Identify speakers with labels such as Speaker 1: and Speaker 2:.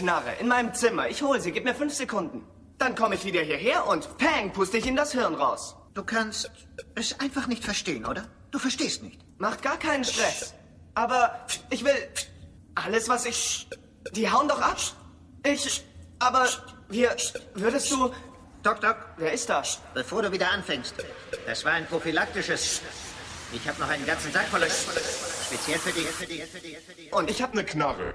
Speaker 1: Ich habe eine Knarre in meinem Zimmer. Ich hole sie. Gib mir fünf Sekunden. Dann komme ich wieder hierher und pang, puste ich in das Hirn raus.
Speaker 2: Du kannst es einfach nicht verstehen, oder? Du verstehst nicht.
Speaker 1: Macht gar keinen Stress. Aber ich will alles, was ich. Die hauen doch ab. Ich. Aber wir. Würdest du.
Speaker 2: Doc, Doc,
Speaker 1: Wer ist das?
Speaker 2: bevor du wieder anfängst. Das war ein prophylaktisches. Ich habe noch einen ganzen Sack voller. Speziell für dich. Für dich, für dich, für dich.
Speaker 1: Und ich habe
Speaker 3: Eine Knarre.